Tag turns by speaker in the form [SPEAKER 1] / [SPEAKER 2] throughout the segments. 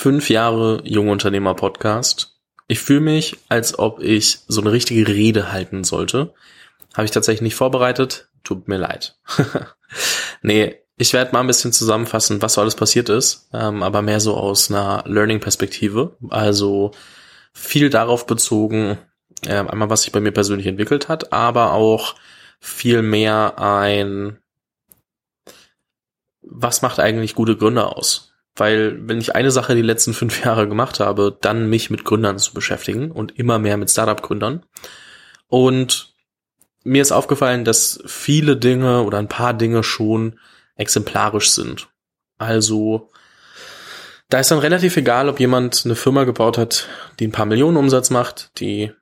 [SPEAKER 1] Fünf Jahre Jungunternehmer Podcast. Ich fühle mich, als ob ich so eine richtige Rede halten sollte. Habe ich tatsächlich nicht vorbereitet. Tut mir leid. nee, ich werde mal ein bisschen zusammenfassen, was so alles passiert ist, ähm, aber mehr so aus einer Learning-Perspektive. Also viel darauf bezogen, äh, einmal was sich bei mir persönlich entwickelt hat, aber auch viel mehr ein, was macht eigentlich gute Gründer aus? Weil wenn ich eine Sache die letzten fünf Jahre gemacht habe, dann mich mit Gründern zu beschäftigen und immer mehr mit Startup-Gründern. Und mir ist aufgefallen, dass viele Dinge oder ein paar Dinge schon exemplarisch sind. Also da ist dann relativ egal, ob jemand eine Firma gebaut hat, die ein paar Millionen Umsatz macht, die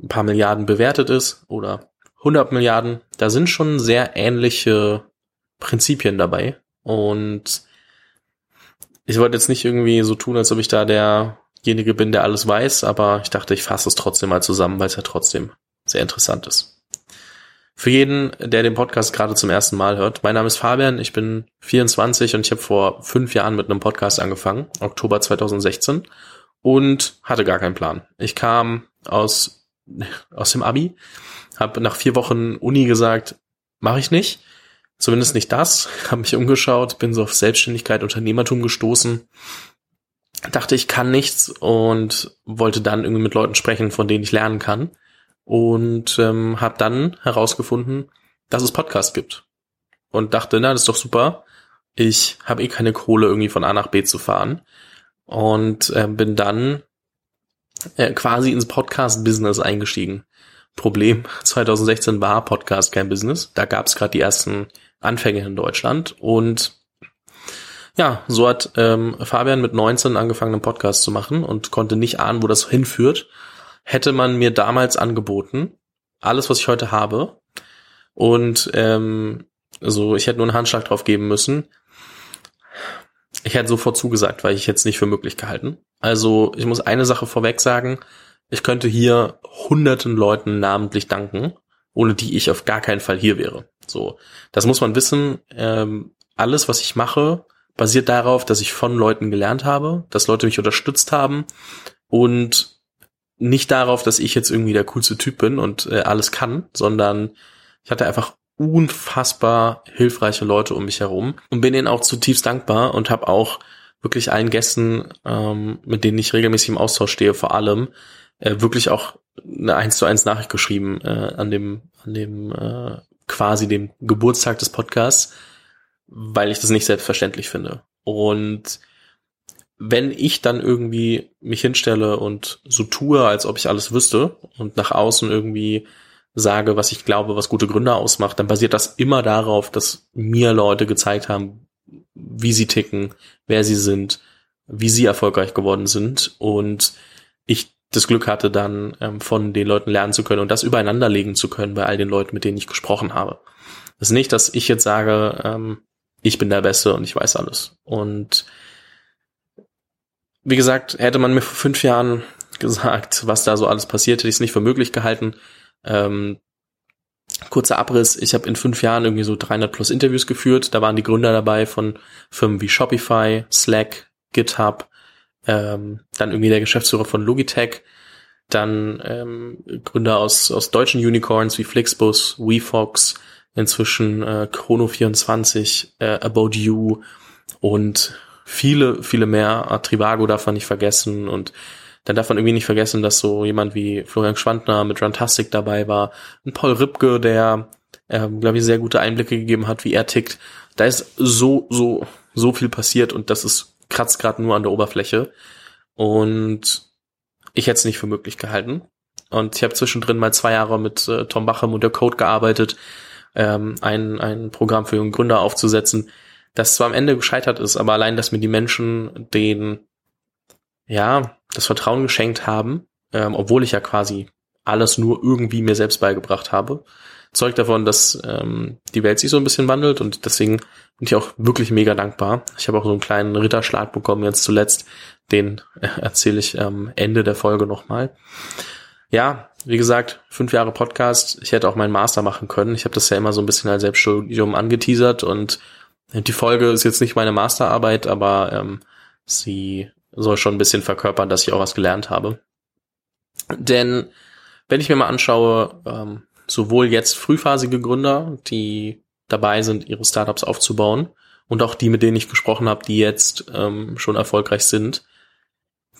[SPEAKER 1] ein paar Milliarden bewertet ist oder 100 Milliarden. Da sind schon sehr ähnliche Prinzipien dabei. Und ich wollte jetzt nicht irgendwie so tun, als ob ich da derjenige bin, der alles weiß, aber ich dachte, ich fasse es trotzdem mal zusammen, weil es ja trotzdem sehr interessant ist. Für jeden, der den Podcast gerade zum ersten Mal hört, mein Name ist Fabian, ich bin 24 und ich habe vor fünf Jahren mit einem Podcast angefangen, Oktober 2016, und hatte gar keinen Plan. Ich kam aus, aus dem Abi, habe nach vier Wochen Uni gesagt, mache ich nicht Zumindest nicht das. Habe mich umgeschaut, bin so auf Selbstständigkeit, Unternehmertum gestoßen. Dachte, ich kann nichts und wollte dann irgendwie mit Leuten sprechen, von denen ich lernen kann. Und ähm, habe dann herausgefunden, dass es Podcast gibt. Und dachte, na, das ist doch super. Ich habe eh keine Kohle, irgendwie von A nach B zu fahren. Und äh, bin dann äh, quasi ins Podcast-Business eingestiegen. Problem 2016 war Podcast kein Business. Da gab es gerade die ersten Anfänge in Deutschland. Und ja, so hat ähm, Fabian mit 19 angefangen, einen Podcast zu machen und konnte nicht ahnen, wo das hinführt. Hätte man mir damals angeboten, alles, was ich heute habe, und ähm, so, ich hätte nur einen Handschlag drauf geben müssen. Ich hätte sofort zugesagt, weil ich jetzt nicht für möglich gehalten. Also ich muss eine Sache vorweg sagen. Ich könnte hier hunderten Leuten namentlich danken, ohne die ich auf gar keinen Fall hier wäre. So, das muss man wissen. Ähm, alles, was ich mache, basiert darauf, dass ich von Leuten gelernt habe, dass Leute mich unterstützt haben und nicht darauf, dass ich jetzt irgendwie der coolste Typ bin und äh, alles kann, sondern ich hatte einfach unfassbar hilfreiche Leute um mich herum und bin ihnen auch zutiefst dankbar und habe auch wirklich allen Gästen, ähm, mit denen ich regelmäßig im Austausch stehe, vor allem äh, wirklich auch eine eins zu eins Nachricht geschrieben äh, an dem an dem äh, quasi dem Geburtstag des Podcasts, weil ich das nicht selbstverständlich finde. Und wenn ich dann irgendwie mich hinstelle und so tue, als ob ich alles wüsste und nach außen irgendwie sage, was ich glaube, was gute Gründer ausmacht, dann basiert das immer darauf, dass mir Leute gezeigt haben, wie sie ticken, wer sie sind, wie sie erfolgreich geworden sind und ich das Glück hatte, dann ähm, von den Leuten lernen zu können und das übereinander legen zu können bei all den Leuten, mit denen ich gesprochen habe. Das ist nicht, dass ich jetzt sage, ähm, ich bin der Beste und ich weiß alles. Und wie gesagt, hätte man mir vor fünf Jahren gesagt, was da so alles passiert, hätte ich es nicht für möglich gehalten. Ähm, kurzer Abriss, ich habe in fünf Jahren irgendwie so 300 plus Interviews geführt. Da waren die Gründer dabei von Firmen wie Shopify, Slack, GitHub, ähm, dann irgendwie der Geschäftsführer von Logitech, dann ähm, Gründer aus, aus deutschen Unicorns wie Flixbus, WeFox, inzwischen äh, Chrono24, äh, About You und viele, viele mehr. Trivago darf man nicht vergessen und dann darf man irgendwie nicht vergessen, dass so jemand wie Florian Schwandner mit Runtastic dabei war, ein Paul Ripke, der, ähm, glaube ich, sehr gute Einblicke gegeben hat, wie er tickt. Da ist so, so, so viel passiert und das ist kratzt gerade nur an der Oberfläche. Und ich hätte es nicht für möglich gehalten. Und ich habe zwischendrin mal zwei Jahre mit äh, Tom Bachem und der Code gearbeitet, ähm, ein, ein Programm für junge Gründer aufzusetzen, das zwar am Ende gescheitert ist, aber allein, dass mir die Menschen den, ja, das Vertrauen geschenkt haben, ähm, obwohl ich ja quasi alles nur irgendwie mir selbst beigebracht habe, zeugt davon, dass ähm, die Welt sich so ein bisschen wandelt und deswegen bin ich auch wirklich mega dankbar. Ich habe auch so einen kleinen Ritterschlag bekommen jetzt zuletzt, den erzähle ich am Ende der Folge nochmal. Ja, wie gesagt, fünf Jahre Podcast. Ich hätte auch meinen Master machen können. Ich habe das ja immer so ein bisschen als Selbststudium angeteasert und die Folge ist jetzt nicht meine Masterarbeit, aber ähm, sie soll schon ein bisschen verkörpern, dass ich auch was gelernt habe. Denn wenn ich mir mal anschaue, ähm, sowohl jetzt frühphasige Gründer, die dabei sind, ihre Startups aufzubauen, und auch die, mit denen ich gesprochen habe, die jetzt ähm, schon erfolgreich sind,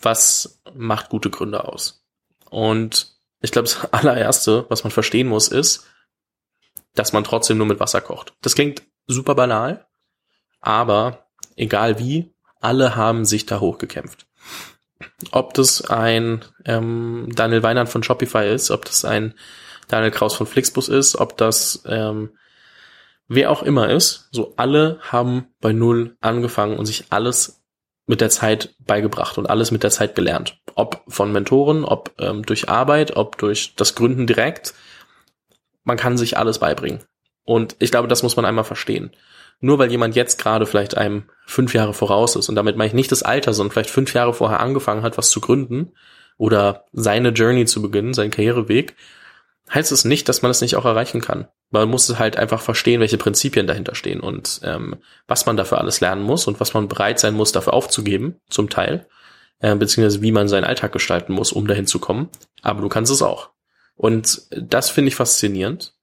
[SPEAKER 1] was macht gute Gründer aus? Und ich glaube, das allererste, was man verstehen muss, ist, dass man trotzdem nur mit Wasser kocht. Das klingt super banal, aber egal wie, alle haben sich da hochgekämpft. Ob das ein ähm, Daniel Weinand von Shopify ist, ob das ein Daniel Kraus von Flixbus ist, ob das ähm, wer auch immer ist, so alle haben bei Null angefangen und sich alles mit der Zeit beigebracht und alles mit der Zeit gelernt. Ob von Mentoren, ob ähm, durch Arbeit, ob durch das Gründen direkt. Man kann sich alles beibringen. Und ich glaube, das muss man einmal verstehen nur weil jemand jetzt gerade vielleicht einem fünf Jahre voraus ist, und damit meine ich nicht das Alter, sondern vielleicht fünf Jahre vorher angefangen hat, was zu gründen oder seine Journey zu beginnen, seinen Karriereweg, heißt es nicht, dass man es nicht auch erreichen kann. Man muss halt einfach verstehen, welche Prinzipien dahinter stehen und ähm, was man dafür alles lernen muss und was man bereit sein muss, dafür aufzugeben, zum Teil, äh, beziehungsweise wie man seinen Alltag gestalten muss, um dahin zu kommen. Aber du kannst es auch. Und das finde ich faszinierend,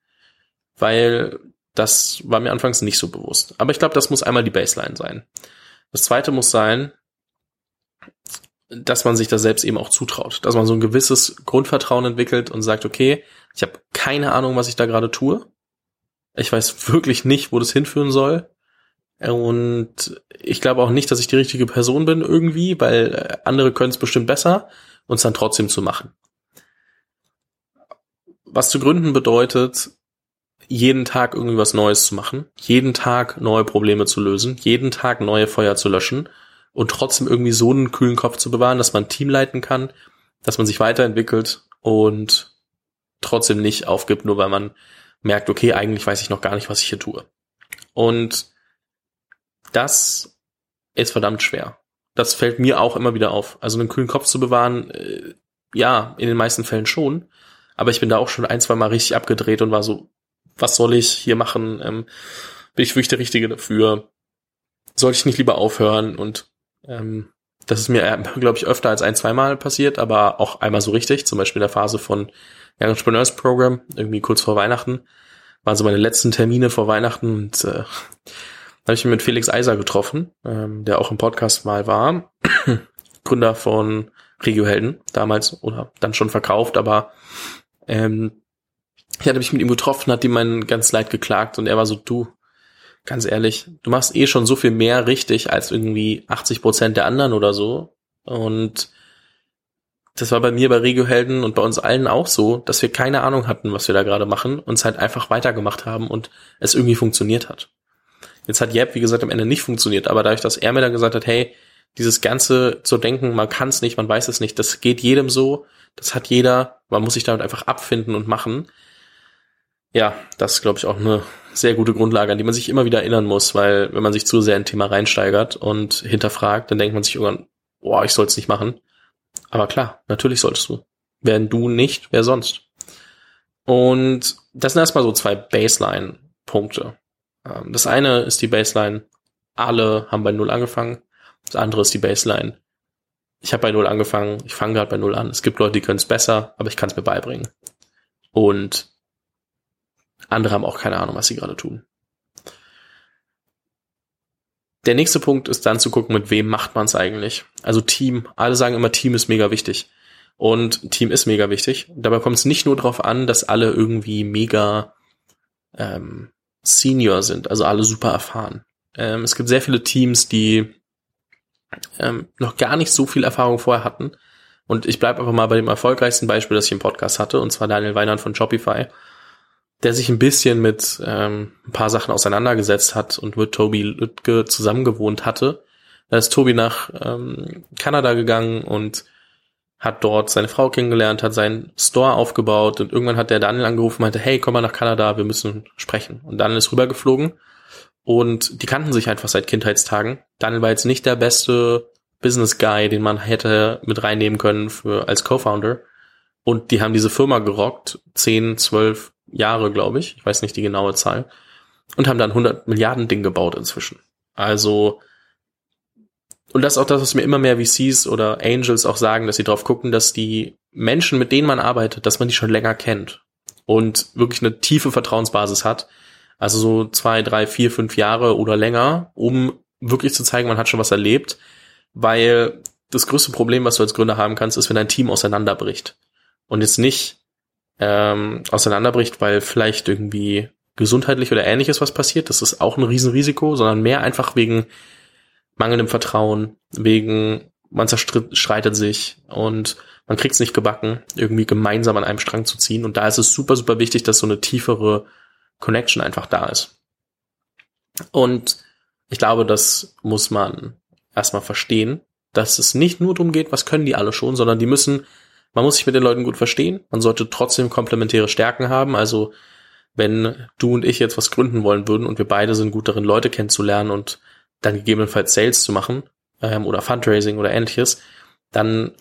[SPEAKER 1] weil das war mir anfangs nicht so bewusst. Aber ich glaube, das muss einmal die Baseline sein. Das zweite muss sein, dass man sich das selbst eben auch zutraut. Dass man so ein gewisses Grundvertrauen entwickelt und sagt, okay, ich habe keine Ahnung, was ich da gerade tue. Ich weiß wirklich nicht, wo das hinführen soll. Und ich glaube auch nicht, dass ich die richtige Person bin irgendwie, weil andere können es bestimmt besser, uns dann trotzdem zu machen. Was zu gründen bedeutet, jeden Tag irgendwie was Neues zu machen, jeden Tag neue Probleme zu lösen, jeden Tag neue Feuer zu löschen und trotzdem irgendwie so einen kühlen Kopf zu bewahren, dass man Team leiten kann, dass man sich weiterentwickelt und trotzdem nicht aufgibt, nur weil man merkt, okay, eigentlich weiß ich noch gar nicht, was ich hier tue. Und das ist verdammt schwer. Das fällt mir auch immer wieder auf. Also einen kühlen Kopf zu bewahren, äh, ja, in den meisten Fällen schon. Aber ich bin da auch schon ein, zwei Mal richtig abgedreht und war so, was soll ich hier machen? Ähm, bin ich wirklich der Richtige dafür? Sollte ich nicht lieber aufhören? Und ähm, das ist mir, äh, glaube ich, öfter als ein, zweimal passiert, aber auch einmal so richtig, zum Beispiel in der Phase von Young Entrepreneurs Program, irgendwie kurz vor Weihnachten. Waren so meine letzten Termine vor Weihnachten und äh, habe ich mich mit Felix Eiser getroffen, ähm, der auch im Podcast mal war. Gründer von Regiohelden damals oder dann schon verkauft, aber ähm, ich hatte mich mit ihm getroffen, hat ihm mein ganz leid geklagt und er war so, du, ganz ehrlich, du machst eh schon so viel mehr richtig als irgendwie 80 Prozent der anderen oder so. Und das war bei mir bei Regiohelden und bei uns allen auch so, dass wir keine Ahnung hatten, was wir da gerade machen, uns halt einfach weitergemacht haben und es irgendwie funktioniert hat. Jetzt hat Jeb, wie gesagt, am Ende nicht funktioniert, aber dadurch, dass er mir dann gesagt hat, hey, dieses ganze zu denken, man kann es nicht, man weiß es nicht, das geht jedem so, das hat jeder, man muss sich damit einfach abfinden und machen, ja, das ist, glaube ich, auch eine sehr gute Grundlage, an die man sich immer wieder erinnern muss, weil wenn man sich zu sehr in ein Thema reinsteigert und hinterfragt, dann denkt man sich irgendwann, boah, ich soll es nicht machen. Aber klar, natürlich solltest du. Wenn du nicht, wer sonst? Und das sind erstmal so zwei Baseline-Punkte. Ähm, das eine ist die Baseline, alle haben bei Null angefangen. Das andere ist die Baseline, ich habe bei Null angefangen, ich fange gerade bei Null an. Es gibt Leute, die können es besser, aber ich kann es mir beibringen. Und andere haben auch keine Ahnung, was sie gerade tun. Der nächste Punkt ist dann zu gucken, mit wem macht man es eigentlich. Also Team. Alle sagen immer, Team ist mega wichtig. Und Team ist mega wichtig. Dabei kommt es nicht nur darauf an, dass alle irgendwie mega ähm, Senior sind, also alle super erfahren. Ähm, es gibt sehr viele Teams, die ähm, noch gar nicht so viel Erfahrung vorher hatten. Und ich bleibe einfach mal bei dem erfolgreichsten Beispiel, das ich im Podcast hatte, und zwar Daniel Weinand von Shopify der sich ein bisschen mit ähm, ein paar Sachen auseinandergesetzt hat und mit Tobi Lütke zusammengewohnt hatte. Da ist Tobi nach ähm, Kanada gegangen und hat dort seine Frau kennengelernt, hat seinen Store aufgebaut und irgendwann hat der Daniel angerufen und meinte, hey, komm mal nach Kanada, wir müssen sprechen. Und Daniel ist rübergeflogen und die kannten sich einfach seit Kindheitstagen. Daniel war jetzt nicht der beste Business Guy, den man hätte mit reinnehmen können für als Co-Founder. Und die haben diese Firma gerockt, 10, 12, Jahre, glaube ich. Ich weiß nicht die genaue Zahl. Und haben dann 100 Milliarden Ding gebaut inzwischen. Also und das ist auch das, was mir immer mehr VCs oder Angels auch sagen, dass sie darauf gucken, dass die Menschen, mit denen man arbeitet, dass man die schon länger kennt und wirklich eine tiefe Vertrauensbasis hat. Also so zwei, drei, vier, fünf Jahre oder länger, um wirklich zu zeigen, man hat schon was erlebt, weil das größte Problem, was du als Gründer haben kannst, ist, wenn dein Team auseinanderbricht. Und jetzt nicht ähm, auseinanderbricht, weil vielleicht irgendwie gesundheitlich oder ähnliches was passiert, das ist auch ein Riesenrisiko, sondern mehr einfach wegen mangelndem Vertrauen, wegen man zerstreitet sich und man kriegt es nicht gebacken, irgendwie gemeinsam an einem Strang zu ziehen. Und da ist es super, super wichtig, dass so eine tiefere Connection einfach da ist. Und ich glaube, das muss man erstmal verstehen, dass es nicht nur darum geht, was können die alle schon, sondern die müssen, man muss sich mit den Leuten gut verstehen. Man sollte trotzdem komplementäre Stärken haben. Also wenn du und ich jetzt was gründen wollen würden und wir beide sind gut darin, Leute kennenzulernen und dann gegebenenfalls Sales zu machen ähm, oder Fundraising oder ähnliches, dann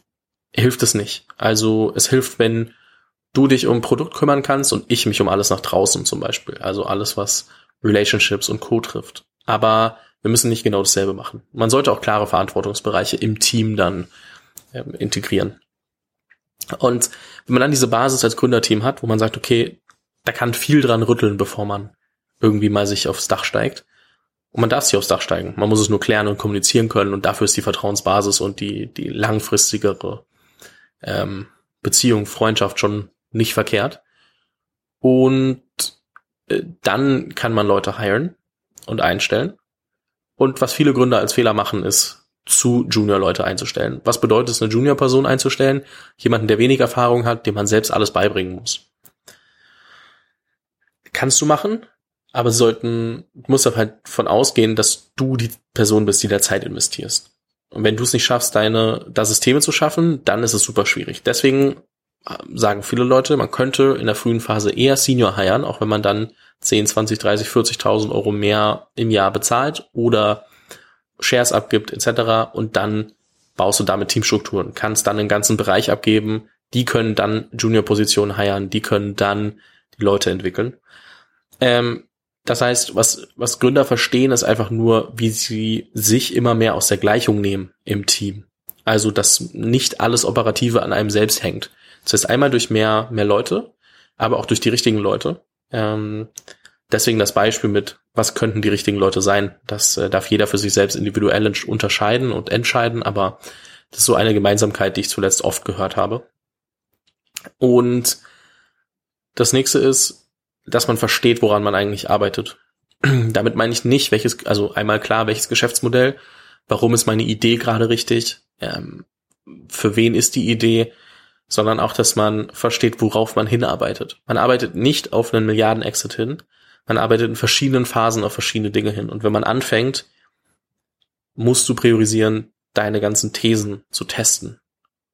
[SPEAKER 1] hilft es nicht. Also es hilft, wenn du dich um Produkt kümmern kannst und ich mich um alles nach draußen zum Beispiel. Also alles, was Relationships und Co. trifft. Aber wir müssen nicht genau dasselbe machen. Man sollte auch klare Verantwortungsbereiche im Team dann ähm, integrieren. Und wenn man dann diese Basis als Gründerteam hat, wo man sagt, okay, da kann viel dran rütteln, bevor man irgendwie mal sich aufs Dach steigt. Und man darf sich aufs Dach steigen. Man muss es nur klären und kommunizieren können und dafür ist die Vertrauensbasis und die, die langfristigere ähm, Beziehung, Freundschaft schon nicht verkehrt. Und äh, dann kann man Leute hiren und einstellen. Und was viele Gründer als Fehler machen, ist zu Junior-Leute einzustellen. Was bedeutet es, eine Junior-Person einzustellen? Jemanden, der wenig Erfahrung hat, dem man selbst alles beibringen muss. Kannst du machen, aber sollten, muss halt von ausgehen, dass du die Person bist, die da Zeit investierst. Und wenn du es nicht schaffst, deine, da Systeme zu schaffen, dann ist es super schwierig. Deswegen äh, sagen viele Leute, man könnte in der frühen Phase eher Senior hiren, auch wenn man dann 10, 20, 30, 40.000 Euro mehr im Jahr bezahlt oder Shares abgibt etc. Und dann baust du damit Teamstrukturen, kannst dann den ganzen Bereich abgeben, die können dann Junior-Positionen hiren, die können dann die Leute entwickeln. Ähm, das heißt, was, was Gründer verstehen, ist einfach nur, wie sie sich immer mehr aus der Gleichung nehmen im Team. Also, dass nicht alles Operative an einem selbst hängt. Das heißt, einmal durch mehr, mehr Leute, aber auch durch die richtigen Leute. Ähm, deswegen das Beispiel mit, was könnten die richtigen Leute sein? Das äh, darf jeder für sich selbst individuell unterscheiden und entscheiden, aber das ist so eine Gemeinsamkeit, die ich zuletzt oft gehört habe. Und das nächste ist, dass man versteht, woran man eigentlich arbeitet. Damit meine ich nicht, welches, also einmal klar, welches Geschäftsmodell, warum ist meine Idee gerade richtig, ähm, für wen ist die Idee, sondern auch, dass man versteht, worauf man hinarbeitet. Man arbeitet nicht auf einen Milliarden-Exit hin, man arbeitet in verschiedenen Phasen auf verschiedene Dinge hin. Und wenn man anfängt, musst du priorisieren, deine ganzen Thesen zu testen.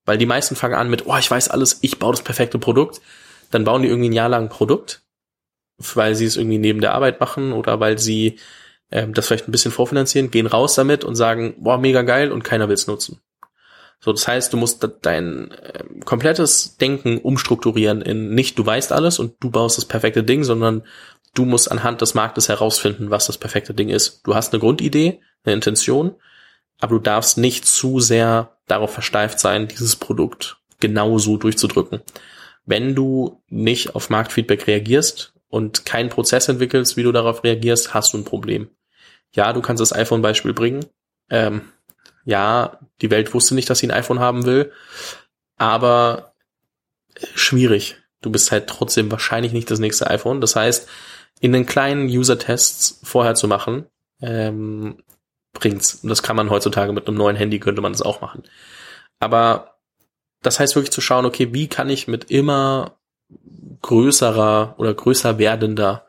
[SPEAKER 1] Weil die meisten fangen an mit, oh, ich weiß alles, ich baue das perfekte Produkt. Dann bauen die irgendwie ein Jahr lang ein Produkt, weil sie es irgendwie neben der Arbeit machen oder weil sie ähm, das vielleicht ein bisschen vorfinanzieren, gehen raus damit und sagen, boah, mega geil und keiner will es nutzen. So, das heißt, du musst dein äh, komplettes Denken umstrukturieren in nicht du weißt alles und du baust das perfekte Ding, sondern du musst anhand des Marktes herausfinden, was das perfekte Ding ist. Du hast eine Grundidee, eine Intention, aber du darfst nicht zu sehr darauf versteift sein, dieses Produkt genauso durchzudrücken. Wenn du nicht auf Marktfeedback reagierst und keinen Prozess entwickelst, wie du darauf reagierst, hast du ein Problem. Ja, du kannst das iPhone-Beispiel bringen. Ähm, ja, die Welt wusste nicht, dass sie ein iPhone haben will, aber schwierig. Du bist halt trotzdem wahrscheinlich nicht das nächste iPhone. Das heißt, in den kleinen User-Tests vorher zu machen, ähm, bringt's. Und das kann man heutzutage mit einem neuen Handy, könnte man das auch machen. Aber das heißt wirklich zu schauen, okay, wie kann ich mit immer größerer oder größer werdender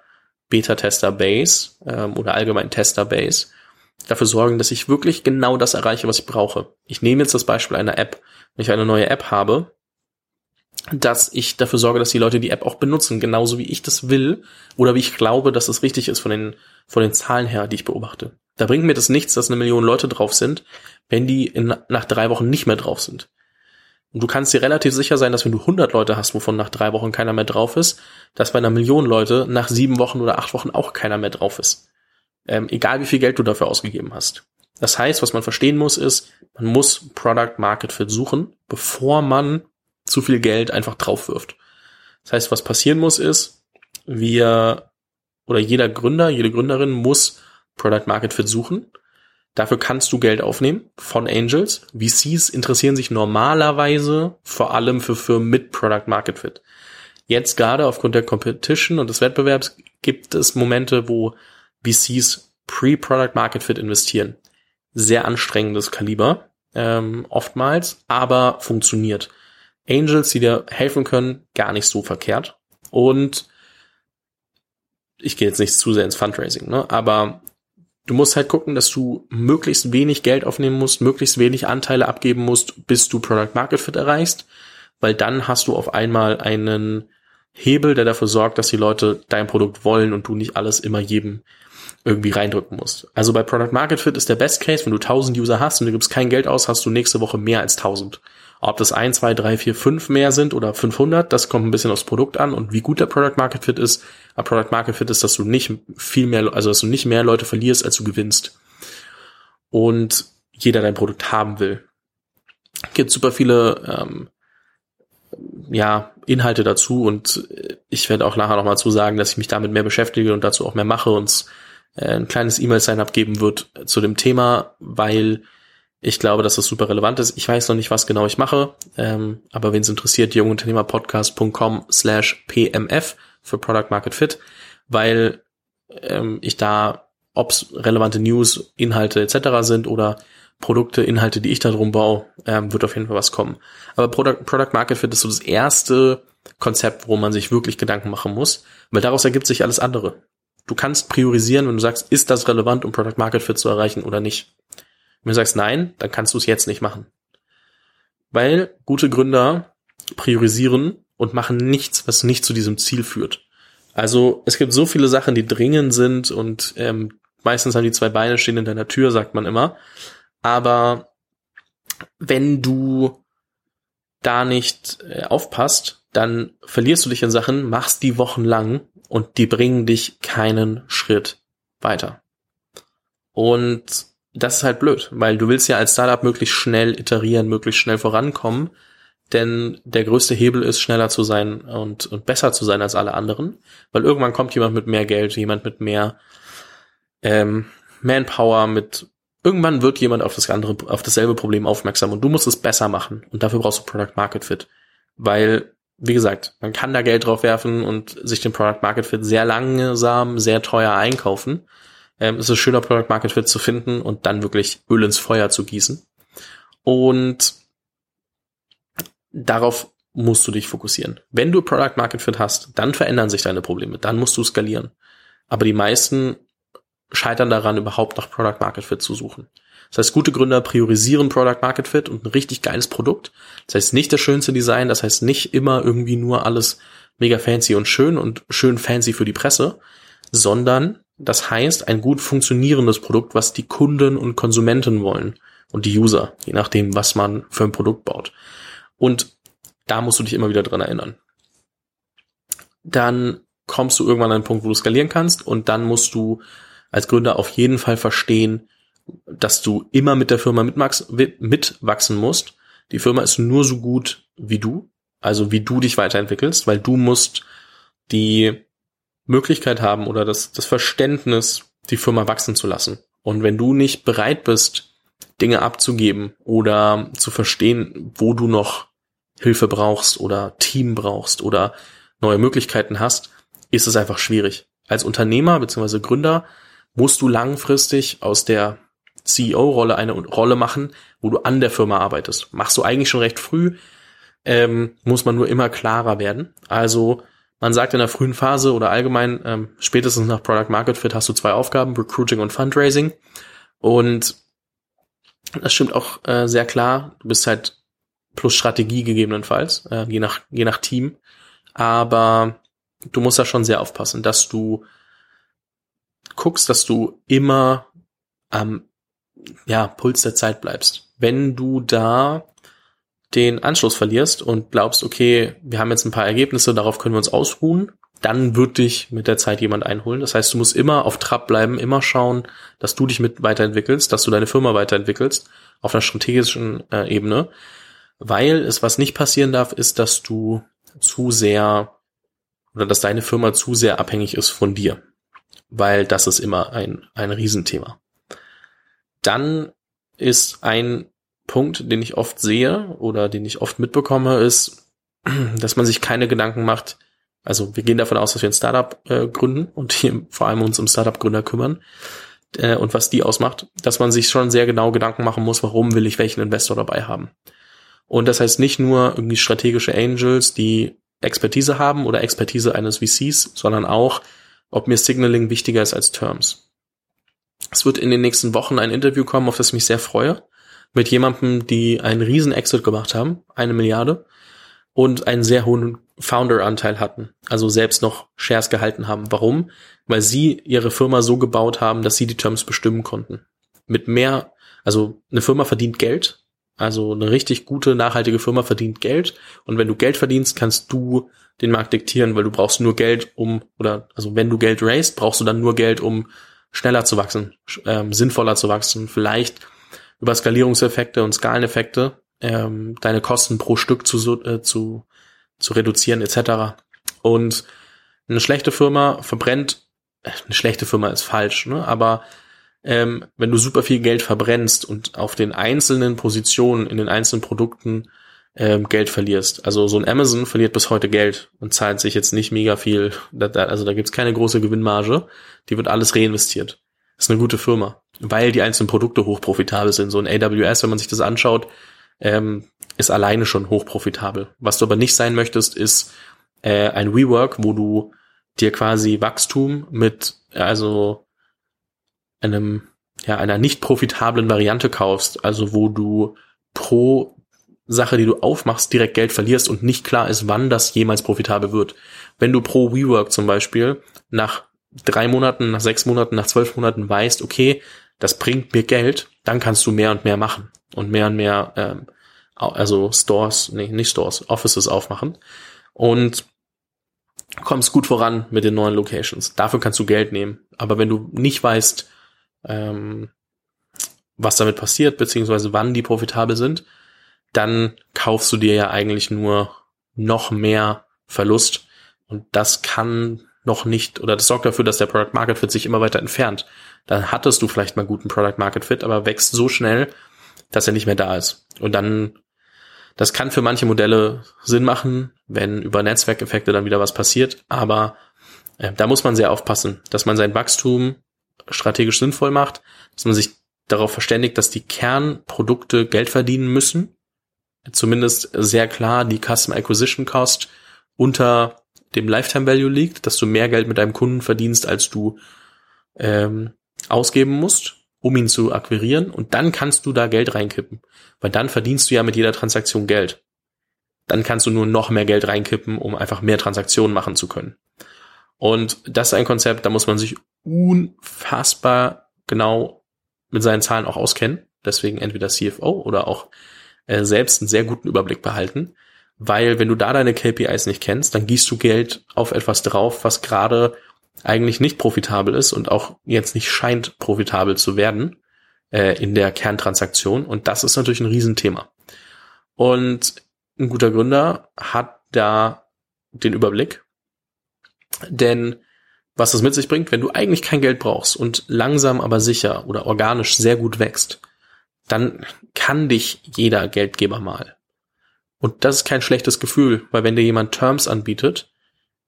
[SPEAKER 1] Beta-Tester-Base ähm, oder allgemein Tester-Base dafür sorgen, dass ich wirklich genau das erreiche, was ich brauche. Ich nehme jetzt das Beispiel einer App. Wenn ich eine neue App habe, dass ich dafür sorge, dass die Leute die App auch benutzen, genauso wie ich das will oder wie ich glaube, dass es richtig ist von den, von den Zahlen her, die ich beobachte. Da bringt mir das nichts, dass eine Million Leute drauf sind, wenn die in, nach drei Wochen nicht mehr drauf sind. Und du kannst dir relativ sicher sein, dass wenn du 100 Leute hast, wovon nach drei Wochen keiner mehr drauf ist, dass bei einer Million Leute nach sieben Wochen oder acht Wochen auch keiner mehr drauf ist. Ähm, egal wie viel Geld du dafür ausgegeben hast. Das heißt, was man verstehen muss, ist, man muss Product Market Fit suchen, bevor man zu viel Geld einfach drauf wirft. Das heißt, was passieren muss, ist, wir oder jeder Gründer, jede Gründerin muss Product Market Fit suchen. Dafür kannst du Geld aufnehmen von Angels. VCs interessieren sich normalerweise vor allem für Firmen mit Product Market Fit. Jetzt gerade aufgrund der Competition und des Wettbewerbs gibt es Momente, wo VCs pre-Product Market Fit investieren sehr anstrengendes Kaliber, ähm, oftmals, aber funktioniert. Angels, die dir helfen können, gar nicht so verkehrt. Und ich gehe jetzt nicht zu sehr ins Fundraising, ne? aber du musst halt gucken, dass du möglichst wenig Geld aufnehmen musst, möglichst wenig Anteile abgeben musst, bis du Product Market Fit erreichst, weil dann hast du auf einmal einen Hebel, der dafür sorgt, dass die Leute dein Produkt wollen und du nicht alles immer jedem irgendwie reindrücken musst. Also bei Product Market Fit ist der Best Case, wenn du 1000 User hast und du gibst kein Geld aus, hast du nächste Woche mehr als 1000. Ob das 1, 2, 3, 4, 5 mehr sind oder 500, das kommt ein bisschen aufs Produkt an und wie gut der Product Market Fit ist. Aber Product Market Fit ist, dass du nicht viel mehr, also dass du nicht mehr Leute verlierst, als du gewinnst. Und jeder dein Produkt haben will. Gibt super viele ähm, ja, Inhalte dazu und ich werde auch nachher nochmal zu sagen, dass ich mich damit mehr beschäftige und dazu auch mehr mache und äh, ein kleines E-Mail-Sign-up geben wird zu dem Thema, weil ich glaube, dass das super relevant ist. Ich weiß noch nicht, was genau ich mache, ähm, aber wen es interessiert, jungunternehmerpodcast.com slash pmf für Product Market Fit, weil ähm, ich da, ob's relevante News, Inhalte etc. sind oder Produkte, Inhalte, die ich da drum baue, ähm, wird auf jeden Fall was kommen. Aber Product, Product Market Fit ist so das erste Konzept, wo man sich wirklich Gedanken machen muss, weil daraus ergibt sich alles andere. Du kannst priorisieren, wenn du sagst, ist das relevant, um Product Market Fit zu erreichen oder nicht. Wenn du sagst nein, dann kannst du es jetzt nicht machen. Weil gute Gründer priorisieren und machen nichts, was nicht zu diesem Ziel führt. Also es gibt so viele Sachen, die dringend sind und ähm, meistens haben die zwei Beine stehen in deiner Tür, sagt man immer. Aber wenn du da nicht äh, aufpasst, dann verlierst du dich in Sachen, machst die Wochen lang und die bringen dich keinen Schritt weiter. Und das ist halt blöd, weil du willst ja als Startup möglichst schnell iterieren, möglichst schnell vorankommen, denn der größte Hebel ist, schneller zu sein und, und besser zu sein als alle anderen, weil irgendwann kommt jemand mit mehr Geld, jemand mit mehr ähm, Manpower, mit irgendwann wird jemand auf das andere, auf dasselbe Problem aufmerksam und du musst es besser machen und dafür brauchst du Product Market Fit, weil wie gesagt, man kann da Geld drauf werfen und sich den Product Market Fit sehr langsam, sehr teuer einkaufen. Ähm, es ist schöner, Product Market Fit zu finden und dann wirklich Öl ins Feuer zu gießen. Und darauf musst du dich fokussieren. Wenn du Product Market Fit hast, dann verändern sich deine Probleme, dann musst du skalieren. Aber die meisten scheitern daran, überhaupt nach Product Market Fit zu suchen. Das heißt, gute Gründer priorisieren Product Market Fit und ein richtig geiles Produkt. Das heißt nicht das schönste Design, das heißt nicht immer irgendwie nur alles mega fancy und schön und schön fancy für die Presse, sondern das heißt ein gut funktionierendes Produkt, was die Kunden und Konsumenten wollen und die User, je nachdem, was man für ein Produkt baut. Und da musst du dich immer wieder dran erinnern. Dann kommst du irgendwann an einen Punkt, wo du skalieren kannst und dann musst du als Gründer auf jeden Fall verstehen, dass du immer mit der Firma mitwachsen musst. Die Firma ist nur so gut wie du, also wie du dich weiterentwickelst, weil du musst die Möglichkeit haben oder das, das Verständnis, die Firma wachsen zu lassen. Und wenn du nicht bereit bist, Dinge abzugeben oder zu verstehen, wo du noch Hilfe brauchst oder Team brauchst oder neue Möglichkeiten hast, ist es einfach schwierig. Als Unternehmer bzw. Gründer musst du langfristig aus der CEO-Rolle eine Rolle machen, wo du an der Firma arbeitest. Machst du eigentlich schon recht früh, ähm, muss man nur immer klarer werden. Also man sagt in der frühen Phase oder allgemein ähm, spätestens nach Product Market Fit hast du zwei Aufgaben, Recruiting und Fundraising. Und das stimmt auch äh, sehr klar. Du bist halt plus Strategie gegebenenfalls, äh, je nach je nach Team. Aber du musst da schon sehr aufpassen, dass du guckst, dass du immer am ja, Puls der Zeit bleibst. Wenn du da den Anschluss verlierst und glaubst, okay, wir haben jetzt ein paar Ergebnisse, darauf können wir uns ausruhen, dann wird dich mit der Zeit jemand einholen. Das heißt, du musst immer auf Trab bleiben, immer schauen, dass du dich mit weiterentwickelst, dass du deine Firma weiterentwickelst auf einer strategischen äh, Ebene, weil es was nicht passieren darf, ist, dass du zu sehr oder dass deine Firma zu sehr abhängig ist von dir, weil das ist immer ein ein Riesenthema. Dann ist ein Punkt, den ich oft sehe oder den ich oft mitbekomme, ist, dass man sich keine Gedanken macht. Also wir gehen davon aus, dass wir ein Startup äh, gründen und hier vor allem uns um Startup-Gründer kümmern äh, und was die ausmacht, dass man sich schon sehr genau Gedanken machen muss, warum will ich welchen Investor dabei haben. Und das heißt nicht nur irgendwie strategische Angels, die Expertise haben oder Expertise eines VCs, sondern auch, ob mir Signaling wichtiger ist als Terms. Es wird in den nächsten Wochen ein Interview kommen, auf das ich mich sehr freue mit jemandem, die einen riesen Exit gemacht haben, eine Milliarde, und einen sehr hohen Founder-Anteil hatten, also selbst noch Shares gehalten haben. Warum? Weil sie ihre Firma so gebaut haben, dass sie die Terms bestimmen konnten. Mit mehr, also eine Firma verdient Geld, also eine richtig gute, nachhaltige Firma verdient Geld. Und wenn du Geld verdienst, kannst du den Markt diktieren, weil du brauchst nur Geld, um, oder also wenn du Geld raised, brauchst du dann nur Geld, um schneller zu wachsen, ähm, sinnvoller zu wachsen, vielleicht über Skalierungseffekte und Skaleneffekte ähm, deine Kosten pro Stück zu, äh, zu, zu reduzieren etc. Und eine schlechte Firma verbrennt, äh, eine schlechte Firma ist falsch, ne? aber ähm, wenn du super viel Geld verbrennst und auf den einzelnen Positionen in den einzelnen Produkten ähm, Geld verlierst. Also so ein Amazon verliert bis heute Geld und zahlt sich jetzt nicht mega viel. Da, da, also da gibt's keine große Gewinnmarge. Die wird alles reinvestiert. Ist eine gute Firma weil die einzelnen Produkte hochprofitabel sind. So ein AWS, wenn man sich das anschaut, ähm, ist alleine schon hochprofitabel. Was du aber nicht sein möchtest, ist äh, ein WeWork, wo du dir quasi Wachstum mit also einem ja einer nicht profitablen Variante kaufst, also wo du pro Sache, die du aufmachst, direkt Geld verlierst und nicht klar ist, wann das jemals profitabel wird. Wenn du pro WeWork zum Beispiel nach drei Monaten, nach sechs Monaten, nach zwölf Monaten weißt, okay, das bringt mir Geld, dann kannst du mehr und mehr machen und mehr und mehr, ähm, also Stores, nee, nicht Stores, Offices aufmachen und kommst gut voran mit den neuen Locations. Dafür kannst du Geld nehmen. Aber wenn du nicht weißt, ähm, was damit passiert, beziehungsweise wann die profitabel sind, dann kaufst du dir ja eigentlich nur noch mehr Verlust. Und das kann noch nicht, oder das sorgt dafür, dass der Product Market Fit sich immer weiter entfernt. Dann hattest du vielleicht mal guten Product Market Fit, aber wächst so schnell, dass er nicht mehr da ist. Und dann, das kann für manche Modelle Sinn machen, wenn über Netzwerkeffekte dann wieder was passiert, aber äh, da muss man sehr aufpassen, dass man sein Wachstum strategisch sinnvoll macht, dass man sich darauf verständigt, dass die Kernprodukte Geld verdienen müssen. Zumindest sehr klar die Custom Acquisition Cost unter dem Lifetime Value liegt, dass du mehr Geld mit deinem Kunden verdienst, als du ähm, ausgeben musst, um ihn zu akquirieren. Und dann kannst du da Geld reinkippen. Weil dann verdienst du ja mit jeder Transaktion Geld. Dann kannst du nur noch mehr Geld reinkippen, um einfach mehr Transaktionen machen zu können. Und das ist ein Konzept, da muss man sich unfassbar genau mit seinen Zahlen auch auskennen. Deswegen entweder CFO oder auch äh, selbst einen sehr guten Überblick behalten. Weil wenn du da deine KPIs nicht kennst, dann gießt du Geld auf etwas drauf, was gerade eigentlich nicht profitabel ist und auch jetzt nicht scheint profitabel zu werden äh, in der Kerntransaktion. Und das ist natürlich ein Riesenthema. Und ein guter Gründer hat da den Überblick. Denn was das mit sich bringt, wenn du eigentlich kein Geld brauchst und langsam aber sicher oder organisch sehr gut wächst, dann kann dich jeder Geldgeber mal. Und das ist kein schlechtes Gefühl, weil wenn dir jemand Terms anbietet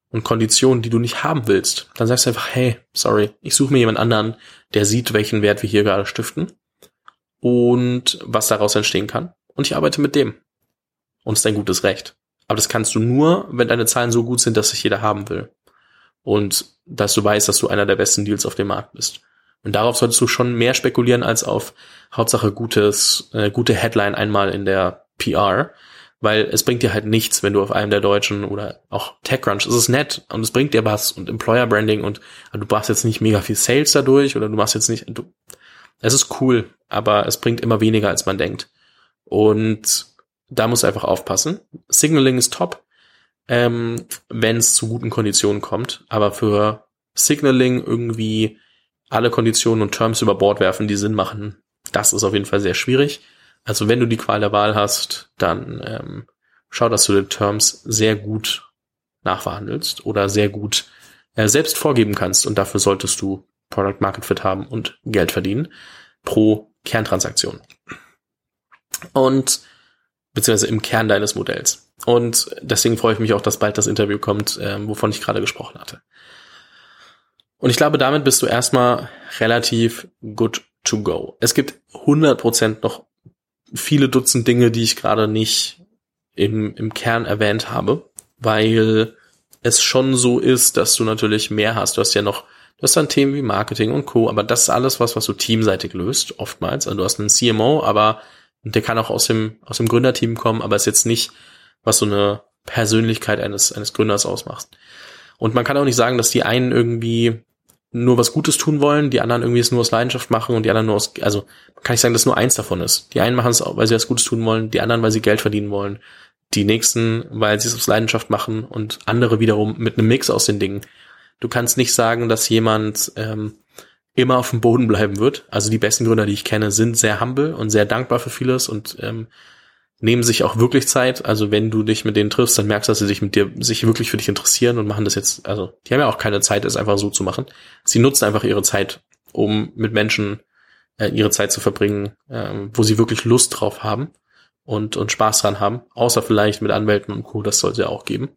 [SPEAKER 1] und Konditionen, die du nicht haben willst, dann sagst du einfach, hey, sorry, ich suche mir jemand anderen, der sieht, welchen Wert wir hier gerade stiften und was daraus entstehen kann. Und ich arbeite mit dem. Und ist dein gutes Recht. Aber das kannst du nur, wenn deine Zahlen so gut sind, dass sich jeder haben will. Und dass du weißt, dass du einer der besten Deals auf dem Markt bist. Und darauf solltest du schon mehr spekulieren als auf Hauptsache gutes, äh, gute Headline einmal in der PR, weil es bringt dir halt nichts, wenn du auf einem der deutschen oder auch TechCrunch, es ist nett und es bringt dir was und Employer Branding und du machst jetzt nicht mega viel Sales dadurch oder du machst jetzt nicht, du, es ist cool, aber es bringt immer weniger, als man denkt. Und da musst du einfach aufpassen. Signaling ist top. ähm, wenn es zu guten Konditionen kommt. Aber für Signaling irgendwie alle Konditionen und Terms über Bord werfen, die Sinn machen, das ist auf jeden Fall sehr schwierig. Also wenn du die Qual der Wahl hast, dann ähm, schau, dass du die Terms sehr gut nachverhandelst oder sehr gut äh, selbst vorgeben kannst und dafür solltest du Product Market Fit haben und Geld verdienen pro Kerntransaktion. Und beziehungsweise im Kern deines Modells. Und deswegen freue ich mich auch, dass bald das Interview kommt, äh, wovon ich gerade gesprochen hatte. Und ich glaube, damit bist du erstmal relativ good to go. Es gibt 100% noch viele Dutzend Dinge, die ich gerade nicht im, im Kern erwähnt habe, weil es schon so ist, dass du natürlich mehr hast. Du hast ja noch, du hast dann Themen wie Marketing und Co., aber das ist alles was, was du teamseitig löst, oftmals. Also du hast einen CMO, aber der kann auch aus dem, aus dem Gründerteam kommen, aber ist jetzt nicht, was so eine Persönlichkeit eines, eines Gründers ausmacht. Und man kann auch nicht sagen, dass die einen irgendwie nur was Gutes tun wollen, die anderen irgendwie es nur aus Leidenschaft machen und die anderen nur aus, also kann nicht sagen, dass nur eins davon ist. Die einen machen es, weil sie was Gutes tun wollen, die anderen, weil sie Geld verdienen wollen, die nächsten, weil sie es aus Leidenschaft machen und andere wiederum mit einem Mix aus den Dingen. Du kannst nicht sagen, dass jemand ähm, immer auf dem Boden bleiben wird. Also die besten Gründer, die ich kenne, sind sehr humble und sehr dankbar für vieles und ähm, nehmen sich auch wirklich Zeit. Also wenn du dich mit denen triffst, dann merkst du, dass sie sich mit dir, sich wirklich für dich interessieren und machen das jetzt, also die haben ja auch keine Zeit, es einfach so zu machen. Sie nutzen einfach ihre Zeit, um mit Menschen äh, ihre Zeit zu verbringen, äh, wo sie wirklich Lust drauf haben und, und Spaß dran haben. Außer vielleicht mit Anwälten und Co., das sollte ja auch geben.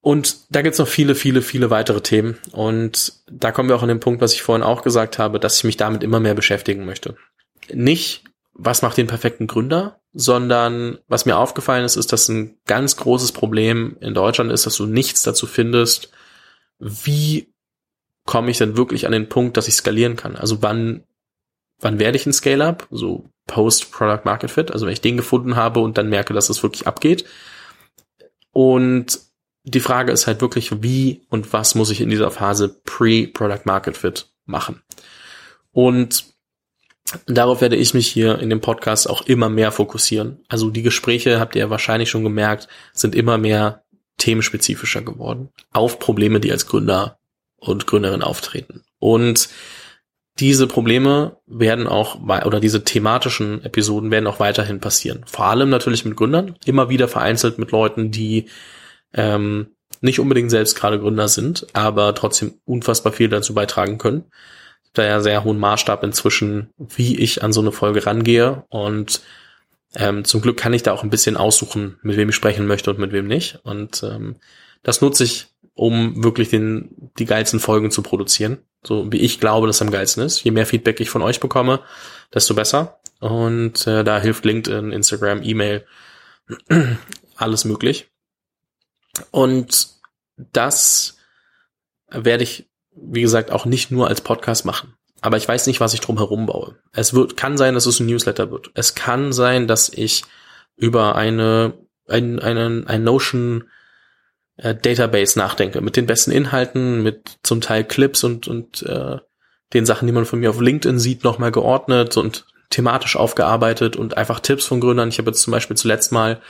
[SPEAKER 1] Und da gibt's noch viele, viele, viele weitere Themen. Und da kommen wir auch an den Punkt, was ich vorhin auch gesagt habe, dass ich mich damit immer mehr beschäftigen möchte. Nicht, was macht den perfekten Gründer, sondern was mir aufgefallen ist, ist, dass ein ganz großes Problem in Deutschland ist, dass du nichts dazu findest, wie komme ich denn wirklich an den Punkt, dass ich skalieren kann? Also wann, wann werde ich ein Scale-Up? So Post-Product Market Fit, also wenn ich den gefunden habe und dann merke, dass es wirklich abgeht. Und die Frage ist halt wirklich, wie und was muss ich in dieser Phase Pre-Product Market Fit machen? Und Darauf werde ich mich hier in dem Podcast auch immer mehr fokussieren. Also die Gespräche, habt ihr ja wahrscheinlich schon gemerkt, sind immer mehr themenspezifischer geworden. Auf Probleme, die als Gründer und Gründerin auftreten. Und diese Probleme werden auch, oder diese thematischen Episoden werden auch weiterhin passieren. Vor allem natürlich mit Gründern, immer wieder vereinzelt mit Leuten, die ähm, nicht unbedingt selbst gerade Gründer sind, aber trotzdem unfassbar viel dazu beitragen können da ja sehr hohen Maßstab inzwischen, wie ich an so eine Folge rangehe. Und ähm, zum Glück kann ich da auch ein bisschen aussuchen, mit wem ich sprechen möchte und mit wem nicht. Und ähm, das nutze ich, um wirklich den, die geilsten Folgen zu produzieren. So wie ich glaube, dass am geilsten ist. Je mehr Feedback ich von euch bekomme, desto besser. Und äh, da hilft LinkedIn, Instagram, E-Mail, alles möglich. Und das werde ich wie gesagt, auch nicht nur als Podcast machen. Aber ich weiß nicht, was ich drum herum baue. Es wird, kann sein, dass es ein Newsletter wird. Es kann sein, dass ich über eine, ein, einen, ein Notion äh, Database nachdenke. Mit den besten Inhalten, mit zum Teil Clips und, und äh, den Sachen, die man von mir auf LinkedIn sieht, nochmal geordnet und thematisch aufgearbeitet und einfach Tipps von Gründern. Ich habe jetzt zum Beispiel zuletzt mal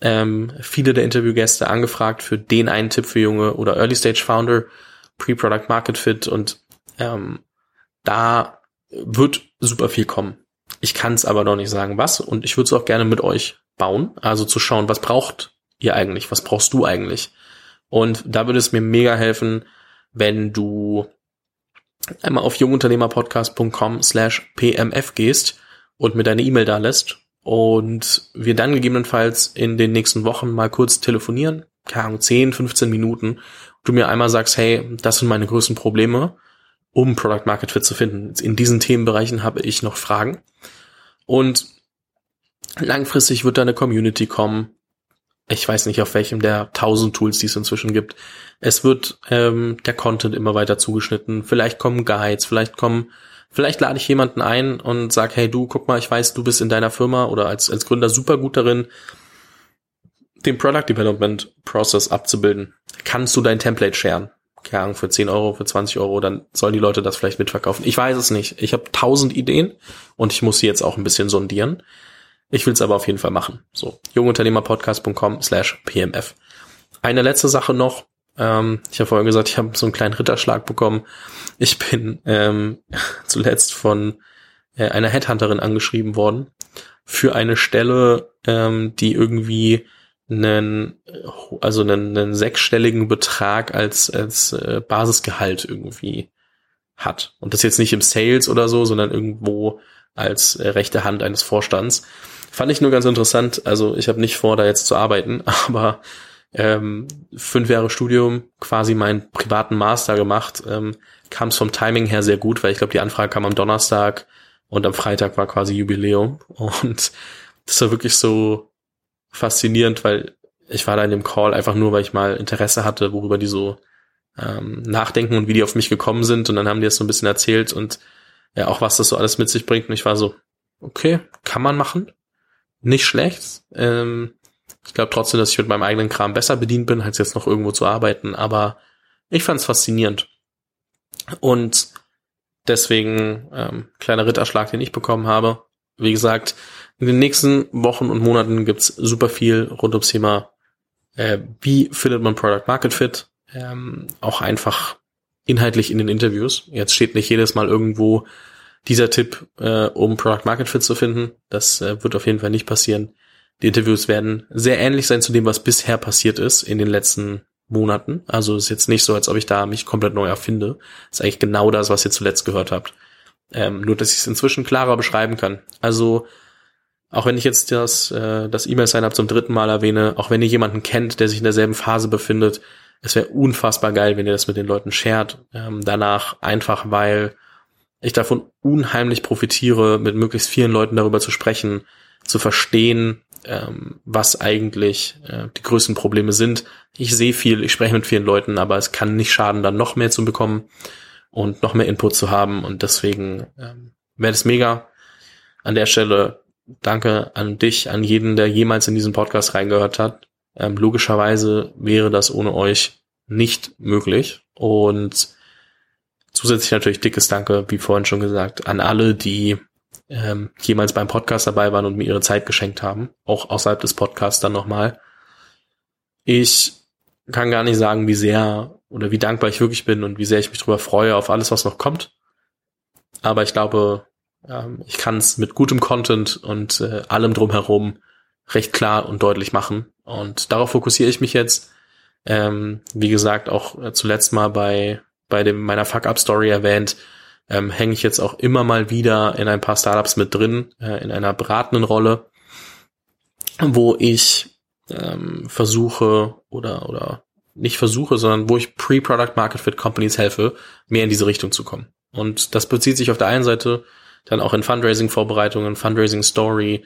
[SPEAKER 1] ähm, viele der Interviewgäste angefragt für den einen Tipp für junge oder Early Stage Founder Pre-Product Market Fit und ähm, da wird super viel kommen. Ich kann es aber noch nicht sagen, was und ich würde es auch gerne mit euch bauen, also zu schauen, was braucht ihr eigentlich, was brauchst du eigentlich? Und da würde es mir mega helfen, wenn du einmal auf jungunternehmerpodcast.com slash pmf gehst und mir deine E-Mail da lässt und wir dann gegebenenfalls in den nächsten Wochen mal kurz telefonieren, keine Ahnung, 10, 15 Minuten du mir einmal sagst, hey, das sind meine größten Probleme, um Product Market Fit zu finden. In diesen Themenbereichen habe ich noch Fragen. Und langfristig wird da eine Community kommen. Ich weiß nicht, auf welchem der tausend Tools, die es inzwischen gibt. Es wird ähm, der Content immer weiter zugeschnitten. Vielleicht kommen Guides, vielleicht kommen, vielleicht lade ich jemanden ein und sag, hey du, guck mal, ich weiß, du bist in deiner Firma oder als, als Gründer super gut darin, den Product Development Process abzubilden, kannst du dein Template sharen. Keine Ahnung, für 10 Euro, für 20 Euro, dann sollen die Leute das vielleicht mitverkaufen. Ich weiß es nicht. Ich habe tausend Ideen und ich muss sie jetzt auch ein bisschen sondieren. Ich will es aber auf jeden Fall machen. So, jungunternehmerpodcast.com slash pmf. Eine letzte Sache noch. Ähm, ich habe vorher gesagt, ich habe so einen kleinen Ritterschlag bekommen. Ich bin ähm, zuletzt von äh, einer Headhunterin angeschrieben worden für eine Stelle, ähm, die irgendwie einen, also einen, einen sechsstelligen Betrag als, als äh, Basisgehalt irgendwie hat. Und das jetzt nicht im Sales oder so, sondern irgendwo als äh, rechte Hand eines Vorstands. Fand ich nur ganz interessant. Also ich habe nicht vor, da jetzt zu arbeiten, aber ähm, fünf Jahre Studium, quasi meinen privaten Master gemacht, ähm, kam es vom Timing her sehr gut, weil ich glaube, die Anfrage kam am Donnerstag und am Freitag war quasi Jubiläum. Und das war wirklich so faszinierend, weil ich war da in dem Call einfach nur, weil ich mal Interesse hatte, worüber die so ähm, nachdenken und wie die auf mich gekommen sind. Und dann haben die das so ein bisschen erzählt und ja, auch was das so alles mit sich bringt. Und ich war so, okay, kann man machen. Nicht schlecht. Ähm, ich glaube trotzdem, dass ich mit meinem eigenen Kram besser bedient bin, als jetzt noch irgendwo zu arbeiten. Aber ich fand es faszinierend. Und deswegen ähm, kleiner Ritterschlag, den ich bekommen habe. Wie gesagt, in den nächsten Wochen und Monaten gibt's super viel rund ums Thema, äh, wie findet man Product Market Fit, ähm, auch einfach inhaltlich in den Interviews. Jetzt steht nicht jedes Mal irgendwo dieser Tipp, äh, um Product Market Fit zu finden. Das äh, wird auf jeden Fall nicht passieren. Die Interviews werden sehr ähnlich sein zu dem, was bisher passiert ist in den letzten Monaten. Also ist jetzt nicht so, als ob ich da mich komplett neu erfinde. Ist eigentlich genau das, was ihr zuletzt gehört habt. Ähm, nur, dass ich es inzwischen klarer beschreiben kann. Also auch wenn ich jetzt das, äh, das E-Mail-Sign-up zum dritten Mal erwähne, auch wenn ihr jemanden kennt, der sich in derselben Phase befindet, es wäre unfassbar geil, wenn ihr das mit den Leuten shared. Ähm, danach einfach, weil ich davon unheimlich profitiere, mit möglichst vielen Leuten darüber zu sprechen, zu verstehen, ähm, was eigentlich äh, die größten Probleme sind. Ich sehe viel, ich spreche mit vielen Leuten, aber es kann nicht schaden, dann noch mehr zu bekommen und noch mehr Input zu haben. Und deswegen ähm, wäre es mega. An der Stelle danke an dich, an jeden, der jemals in diesen Podcast reingehört hat. Ähm, logischerweise wäre das ohne euch nicht möglich. Und zusätzlich natürlich dickes Danke, wie vorhin schon gesagt, an alle, die ähm, jemals beim Podcast dabei waren und mir ihre Zeit geschenkt haben. Auch außerhalb des Podcasts dann nochmal. Ich kann gar nicht sagen, wie sehr oder wie dankbar ich wirklich bin und wie sehr ich mich darüber freue auf alles, was noch kommt. Aber ich glaube, ähm, ich kann es mit gutem Content und äh, allem drumherum recht klar und deutlich machen. Und darauf fokussiere ich mich jetzt. Ähm, wie gesagt, auch äh, zuletzt mal bei, bei dem, meiner Fuck-Up-Story erwähnt, ähm, hänge ich jetzt auch immer mal wieder in ein paar Startups mit drin, äh, in einer beratenden Rolle, wo ich ähm, versuche oder, oder nicht versuche, sondern wo ich Pre-Product Market Fit Companies helfe, mehr in diese Richtung zu kommen. Und das bezieht sich auf der einen Seite dann auch in Fundraising-Vorbereitungen, Fundraising-Story,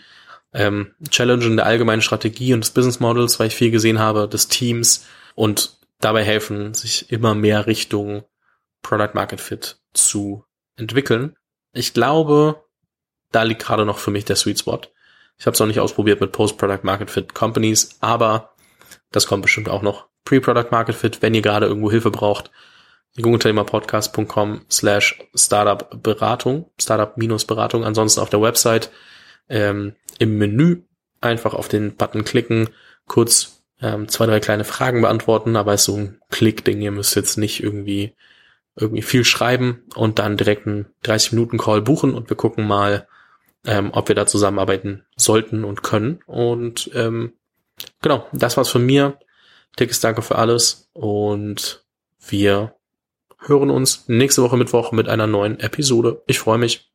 [SPEAKER 1] ähm, Challengen der allgemeinen Strategie und des Business Models, weil ich viel gesehen habe, des Teams und dabei helfen, sich immer mehr Richtung Product Market Fit zu entwickeln. Ich glaube, da liegt gerade noch für mich der Sweet Spot. Ich habe es noch nicht ausprobiert mit Post-Product Market Fit Companies, aber das kommt bestimmt auch noch. Pre-Product Market Fit, wenn ihr gerade irgendwo Hilfe braucht, jungunternehmerpodcast.com slash Startup Beratung, Startup-Beratung, ansonsten auf der Website ähm, im Menü einfach auf den Button klicken, kurz ähm, zwei, drei kleine Fragen beantworten, aber es ist so ein Klick-Ding, ihr müsst jetzt nicht irgendwie irgendwie viel schreiben und dann direkt einen 30-Minuten-Call buchen und wir gucken mal, ähm, ob wir da zusammenarbeiten sollten und können. Und ähm, genau, das war's von mir. Dickes Danke für alles und wir hören uns nächste Woche Mittwoch mit einer neuen Episode. Ich freue mich.